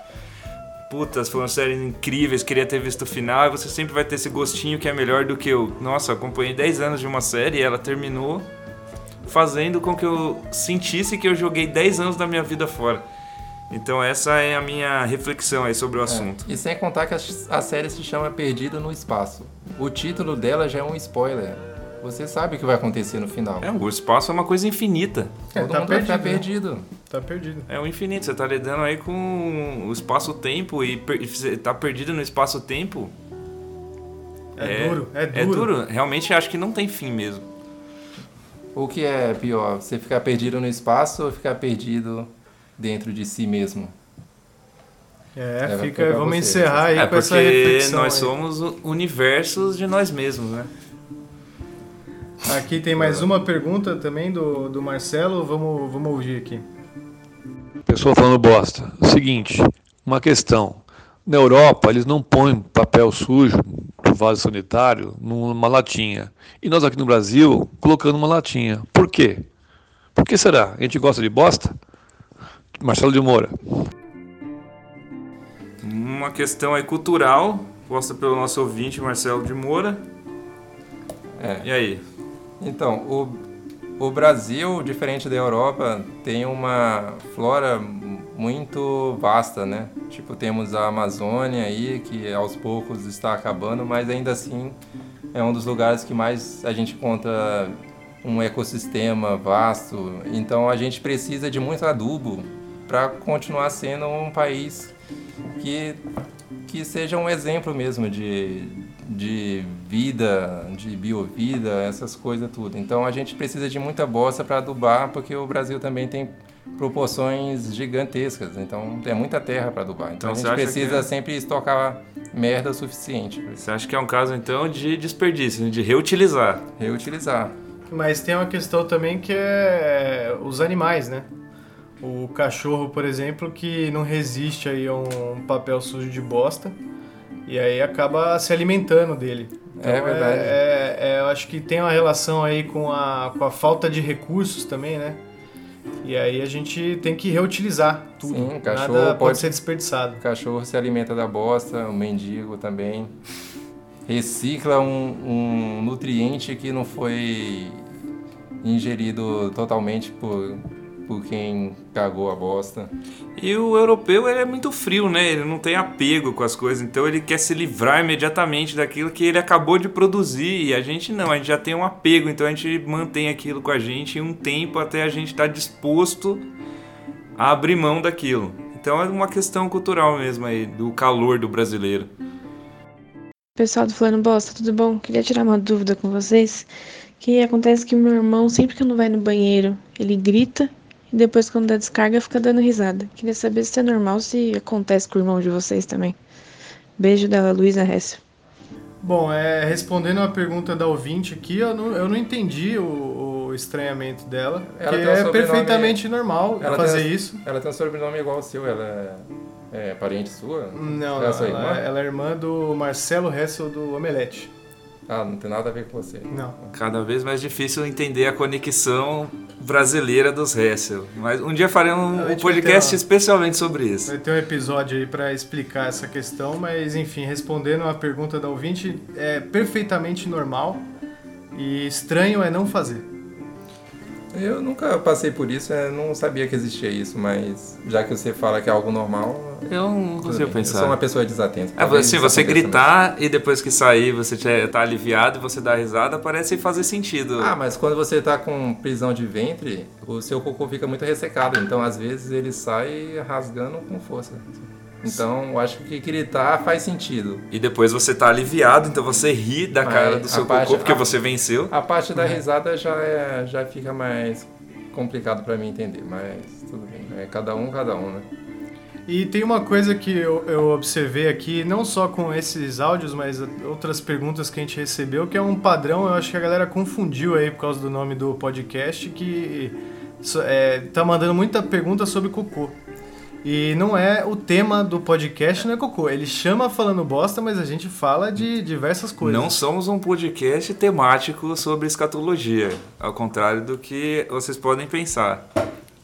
Putas, foram séries incríveis, queria ter visto o final, e você sempre vai ter esse gostinho que é melhor do que eu. Nossa, acompanhei 10 anos de uma série e ela terminou fazendo com que eu sentisse que eu joguei 10 anos da minha vida fora. Então essa é a minha reflexão aí sobre o assunto. E sem contar que a, a série se chama Perdido no Espaço. O título dela já é um spoiler. Você sabe o que vai acontecer no final. É, o espaço é uma coisa infinita. É, Todo tá mundo vai ficar perdido, perdido. Tá perdido. É o infinito, você tá lidando aí com o espaço-tempo e per- e você tá perdido no espaço-tempo. É, duro, é duro. É duro, realmente acho que não tem fim mesmo. O que é pior? Você ficar perdido no espaço ou ficar perdido dentro de si mesmo? É, É, fica, vamos você. encerrar aí é com essa porque reflexão. nós aí. somos o- universos de nós mesmos, né? Aqui tem mais uma pergunta também do, do Marcelo, vamos, vamos ouvir aqui. Pessoal falando bosta. Seguinte, uma questão. Na Europa, eles não põem papel sujo do vaso sanitário numa latinha. E nós aqui no Brasil, colocando uma latinha. Por quê? Por que será? A gente gosta de bosta? Marcelo de Moura. Uma questão aí cultural, posta pelo nosso ouvinte Marcelo de Moura. É. E aí? Então, o, o Brasil, diferente da Europa, tem uma flora muito vasta, né? Tipo, temos a Amazônia aí, que aos poucos está acabando, mas ainda assim é um dos lugares que mais a gente encontra um ecossistema vasto. Então a gente precisa de muito adubo para continuar sendo um país que, que seja um exemplo mesmo de, de vida, de biovida, essas coisas tudo. Então a gente precisa de muita bosta para adubar, porque o Brasil também tem proporções gigantescas, então é muita terra para adubar. Então, então a gente precisa é... sempre estocar merda suficiente. Você acha que é um caso então de desperdício, de reutilizar? Reutilizar. Mas tem uma questão também que é os animais, né? O cachorro, por exemplo, que não resiste aí a um papel sujo de bosta e aí acaba se alimentando dele. Então, é verdade. É, é, é, eu acho que tem uma relação aí com a, com a falta de recursos também, né? E aí a gente tem que reutilizar tudo. Sim, o cachorro Nada pode, pode ser desperdiçado. O cachorro se alimenta da bosta, o mendigo também. Recicla um, um nutriente que não foi ingerido totalmente por, por quem cagou a bosta. E o europeu ele é muito frio, né? Ele não tem apego com as coisas, então ele quer se livrar imediatamente daquilo que ele acabou de produzir. E a gente não, a gente já tem um apego, então a gente mantém aquilo com a gente um tempo até a gente estar tá disposto a abrir mão daquilo. Então é uma questão cultural mesmo aí, do calor do brasileiro. Pessoal do Fulano Bosta, tudo bom? Queria tirar uma dúvida com vocês. Que acontece que meu irmão, sempre que eu não vai no banheiro, ele grita e depois, quando dá descarga, fica dando risada. Queria saber se é normal, se acontece com o irmão de vocês também. Beijo da Luísa Hessel. Bom, é, respondendo a pergunta da ouvinte aqui, eu não, eu não entendi o, o estranhamento dela. Ela que é perfeitamente normal fazer tem, isso. Ela tem um sobrenome igual ao seu, ela é, é parente sua? Não, não, ela, ela, ela, é irmã do Marcelo Hessel do Omelete. Ah, não tem nada a ver com você. Não. Cada vez mais difícil entender a conexão brasileira dos Hessel. Mas um dia faremos um, podcast uma... especialmente sobre isso. Vai ter um episódio aí para explicar essa questão, mas enfim, respondendo a pergunta da ouvinte, é perfeitamente normal e estranho é não fazer. Eu nunca passei por isso, eu não sabia que existia isso, mas já que você fala que é algo normal. Eu não consigo pensar. Eu sou uma pessoa desatenta. É, assim, você gritar e depois que sair você tá aliviado e você dá risada, parece fazer sentido. Ah, mas quando você tá com prisão de ventre, o seu cocô fica muito ressecado, então às vezes ele sai rasgando com força. Então, eu acho que gritar faz sentido. E depois você tá aliviado, então você ri da cara do seu parte, cocô porque a, você venceu. A parte da risada já, é, já fica mais complicado para mim entender, mas tudo bem. É cada um, cada um, né? E tem uma coisa que eu, eu, observei aqui, não só com esses áudios, mas outras perguntas que a gente recebeu, que é um padrão, eu acho que a galera confundiu aí por causa do nome do podcast, que é, tá mandando muita pergunta sobre cocô. E não é o tema do podcast, não é cocô. Ele chama falando bosta, mas a gente fala de diversas coisas. Não somos um podcast temático sobre escatologia, ao contrário do que vocês podem pensar.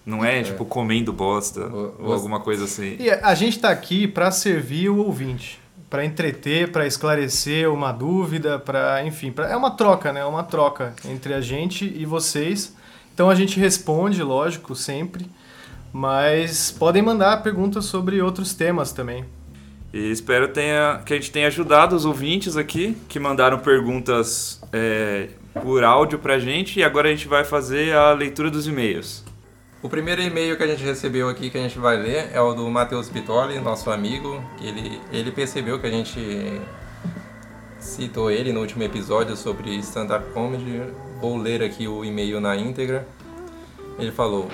Não é, é. tipo comendo bosta o, ou alguma coisa assim. E a gente está aqui para servir o ouvinte, para entreter, para esclarecer uma dúvida, para, enfim, pra, é uma troca, né? É uma troca entre a gente e vocês. Então a gente responde, lógico, sempre. Mas podem mandar perguntas sobre outros temas também. E espero tenha, que a gente tenha ajudado os ouvintes aqui que mandaram perguntas é, por áudio pra gente e agora a gente vai fazer a leitura dos e-mails. O primeiro e-mail que a gente recebeu aqui que a gente vai ler é o do Matheus Pitoli, nosso amigo. Ele, ele percebeu que a gente citou ele no último episódio sobre stand-up comedy. Vou ler aqui o e-mail na íntegra. Ele falou: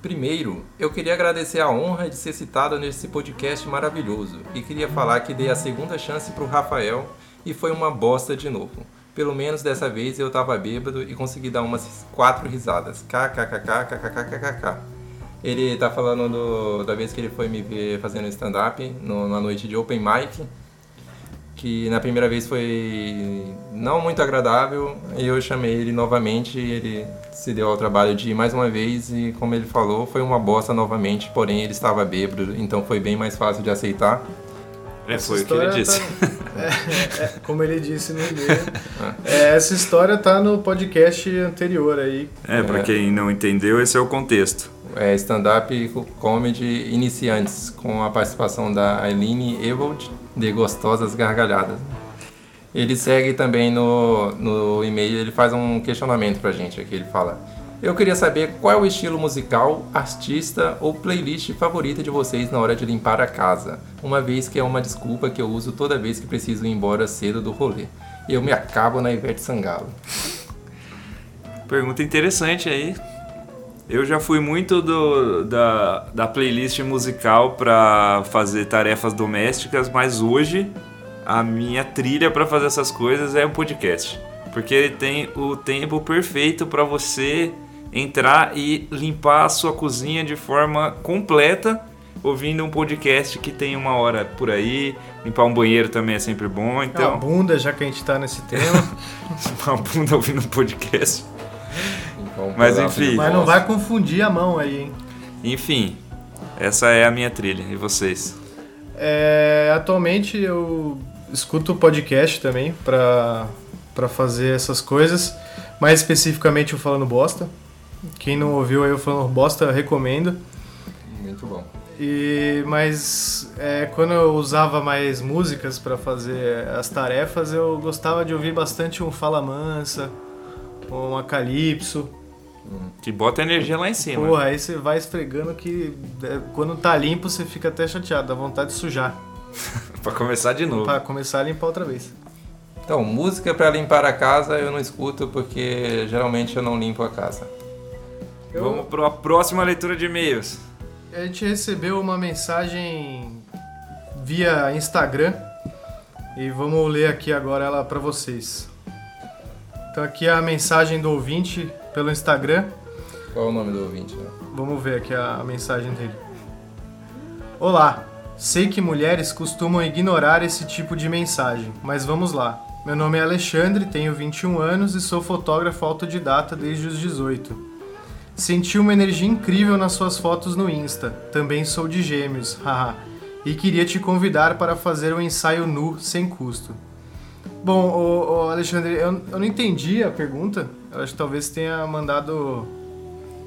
Primeiro, eu queria agradecer a honra de ser citado nesse podcast maravilhoso e queria falar que dei a segunda chance pro Rafael e foi uma bosta de novo. Pelo menos dessa vez eu tava bêbado e consegui dar umas quatro risadas. KKKKKKKKK. Ele tá falando do, da vez que ele foi me ver fazendo stand-up na noite de Open Mic que na primeira vez foi não muito agradável e eu chamei ele novamente e ele se deu ao trabalho de ir mais uma vez e como ele falou foi uma bosta novamente porém ele estava bêbado então foi bem mais fácil de aceitar é, foi o que ele disse. tá, [laughs] é, é, como ele disse no e-mail é, essa história tá no podcast anterior aí. É para quem não entendeu esse é o contexto. É stand-up comedy iniciantes com a participação da Aileen Evold de gostosas gargalhadas. Ele segue também no, no e-mail, ele faz um questionamento pra gente aqui. Ele fala: Eu queria saber qual é o estilo musical, artista ou playlist favorita de vocês na hora de limpar a casa, uma vez que é uma desculpa que eu uso toda vez que preciso ir embora cedo do rolê. Eu me acabo na Ivete Sangalo. Pergunta interessante aí. Eu já fui muito do, da, da playlist musical para fazer tarefas domésticas, mas hoje a minha trilha para fazer essas coisas é um podcast. Porque ele tem o tempo perfeito para você entrar e limpar a sua cozinha de forma completa, ouvindo um podcast que tem uma hora por aí. Limpar um banheiro também é sempre bom. Então, A bunda, já que a gente tá nesse tema. [laughs] uma bunda ouvindo um podcast. Então, Mas, enfim. Mas não vai confundir a mão aí, hein? Enfim, essa é a minha trilha. E vocês? É, atualmente eu escuto podcast também pra, pra fazer essas coisas. Mais especificamente o Falando Bosta. Quem não ouviu aí o Falando Bosta, eu recomendo. Muito bom. E, mas é, quando eu usava mais músicas pra fazer as tarefas, eu gostava de ouvir bastante um Fala Mansa, um Calypso. Que bota energia lá em cima. Porra, aí você vai esfregando que é, quando tá limpo você fica até chateado, dá vontade de sujar. [laughs] Pra começar de novo. Pra começar a limpar outra vez. Então, música para limpar a casa eu não escuto porque geralmente eu não limpo a casa. Eu- Vamos para a próxima leitura de e-mails. A gente recebeu uma mensagem via Instagram e vamos ler aqui agora ela pra vocês. Então aqui é a mensagem do ouvinte pelo Instagram. Qual é o nome do ouvinte? né? Vamos ver aqui a mensagem dele. Olá, sei que mulheres costumam ignorar esse tipo de mensagem, mas vamos lá. Meu nome é Alexandre, tenho 21 anos e sou fotógrafo autodidata desde os 18. Senti uma energia incrível nas suas fotos no Insta. Também sou de gêmeos, haha. E queria te convidar para fazer um ensaio nu sem custo. Bom, ô, ô, Alexandre, eu, eu não entendi a pergunta. Eu acho que talvez tenha mandado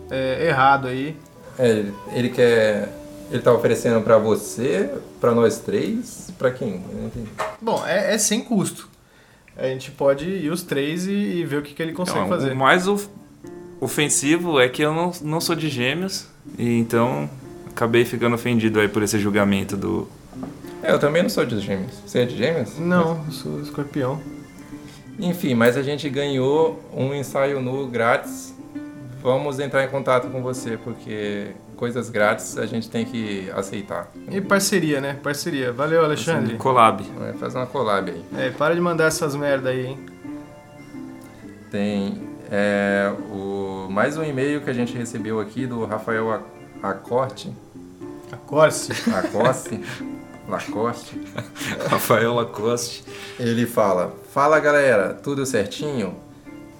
é, errado aí. É, ele, ele quer. Ele tá oferecendo para você, para nós três, para quem? Eu não entendi. Bom, é, é sem custo. A gente pode ir os três e, e ver o que, que ele consegue Então, fazer. O mais of- ofensivo é que eu não, não sou de gêmeos, e então acabei ficando ofendido aí por esse julgamento do. É, eu também não sou de gêmeos. Você é de gêmeos? Não, eu sou escorpião. Enfim, mas a gente ganhou um ensaio nu grátis. Vamos entrar em contato com você, porque coisas grátis a gente tem que aceitar. E parceria, né? Parceria. Valeu, Alexandre. Collab. Vai fazer uma collab aí. É, para de mandar essas merda aí, hein? Tem é, o, mais um e-mail que a gente recebeu aqui do Rafael Acorte. Acorce. [laughs] Acorte. Lacoste. [laughs] Rafael Lacoste. Ele fala: Fala galera, tudo certinho?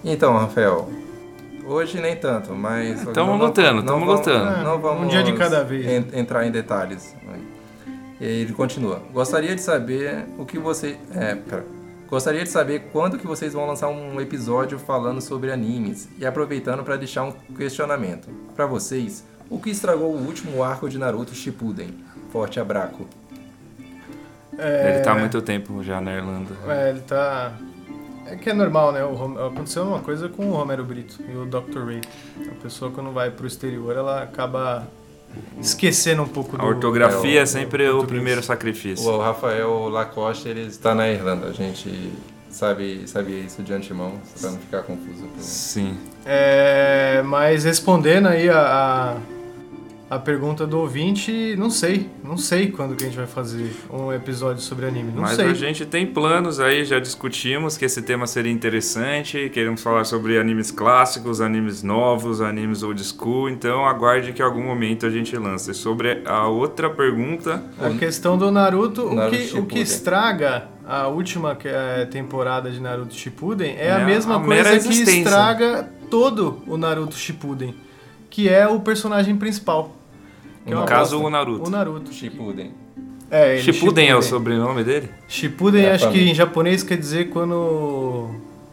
Então, Rafael, hoje nem tanto, mas. Tamo não- lutando, não tamo vamos- lutando. Não É, vamos um dia de cada vez. en- entrar em detalhes. E ele continua: Gostaria de saber o que você. É, pera. Gostaria de saber quando que vocês vão lançar um episódio falando sobre animes e aproveitando para deixar um questionamento. Para vocês, o que estragou o último arco de Naruto Shippuden? Forte abraço. É, Ele tá há muito tempo já na Irlanda. É, ele tá. É que é normal, né? O Aconteceu uma coisa com o Romero Brito e o Dr. Ray. A pessoa, quando vai pro exterior, ela acaba esquecendo um pouco do. A ortografia é, é sempre o português. primeiro sacrifício. O Rafael Lacoste, ele está na Irlanda. A gente sabe, sabia isso de antemão, para não ficar confuso. Sim. É, mas respondendo aí a, a, a pergunta do ouvinte, não sei. Não sei quando que a gente vai fazer um episódio sobre anime. Não Mas sei. a gente tem planos aí, já discutimos que esse tema seria interessante. Queremos falar sobre animes clássicos, animes novos, animes old school. Então aguarde que em algum momento a gente lance. Sobre a outra pergunta, A questão do Naruto, o, Naruto que, o que estraga a última é, temporada de Naruto Shippuden é, É a mesma a coisa que estraga todo o Naruto Shippuden, que é o personagem principal. Que é no caso bosta. o Naruto. O Naruto. Shippuden. É, ele, Shippuden é o sobrenome dele? Shippuden, É acho que em japonês quer dizer quando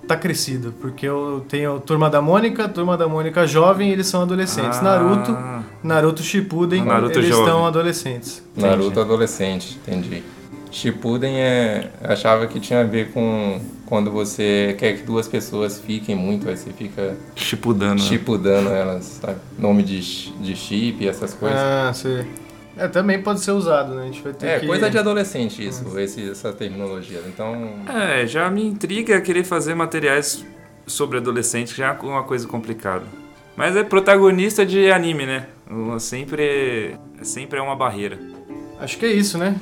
tá crescido, porque eu tenho Turma da Mônica, Turma da Mônica jovem, eles são adolescentes. Ah. Naruto, Naruto Shippuden, Naruto eles jovem. estão adolescentes. Naruto adolescente, entendi. Shippuden é, achava que tinha a ver com quando você quer que duas pessoas fiquem muito, aí você fica Chipudando. né? chipudando elas, sabe? Nome de, de chip e essas coisas. Ah, sei. É, também pode ser usado, né? A gente vai ter é, que... coisa de adolescente isso, esse, essa terminologia. Então, É, já me intriga querer fazer materiais sobre adolescente, já é uma coisa complicada. Mas é protagonista de anime, né? Sempre, sempre é uma barreira. Acho que é isso, né?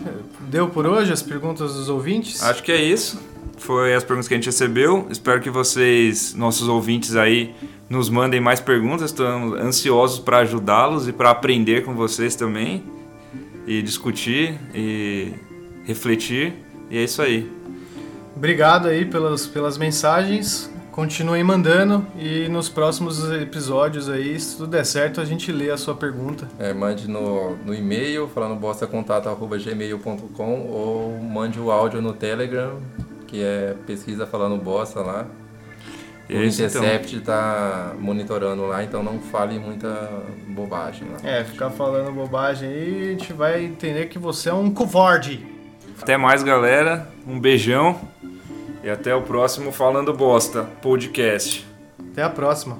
Deu por hoje as perguntas dos ouvintes? Acho que é isso. Foi as perguntas que a gente recebeu. Espero que vocês, nossos ouvintes aí, nos mandem mais perguntas. Estamos ansiosos para ajudá-los e para aprender com vocês também. E discutir e refletir. E é isso aí. Obrigado aí pelas, pelas mensagens. Continuem mandando e nos próximos episódios aí, se tudo der certo, a gente lê a sua pergunta. é, mande no, no e-mail, falando bostacontato.gmail.com ou mande o áudio no Telegram, que é pesquisa falando bosta lá. E o é isso, então. Intercept tá monitorando lá, então não fale muita bobagem lá. É, ficar falando bobagem aí, a gente vai entender que você é um covarde. Até mais, galera. Um beijão. E até o próximo Falando Bosta podcast. Até a próxima.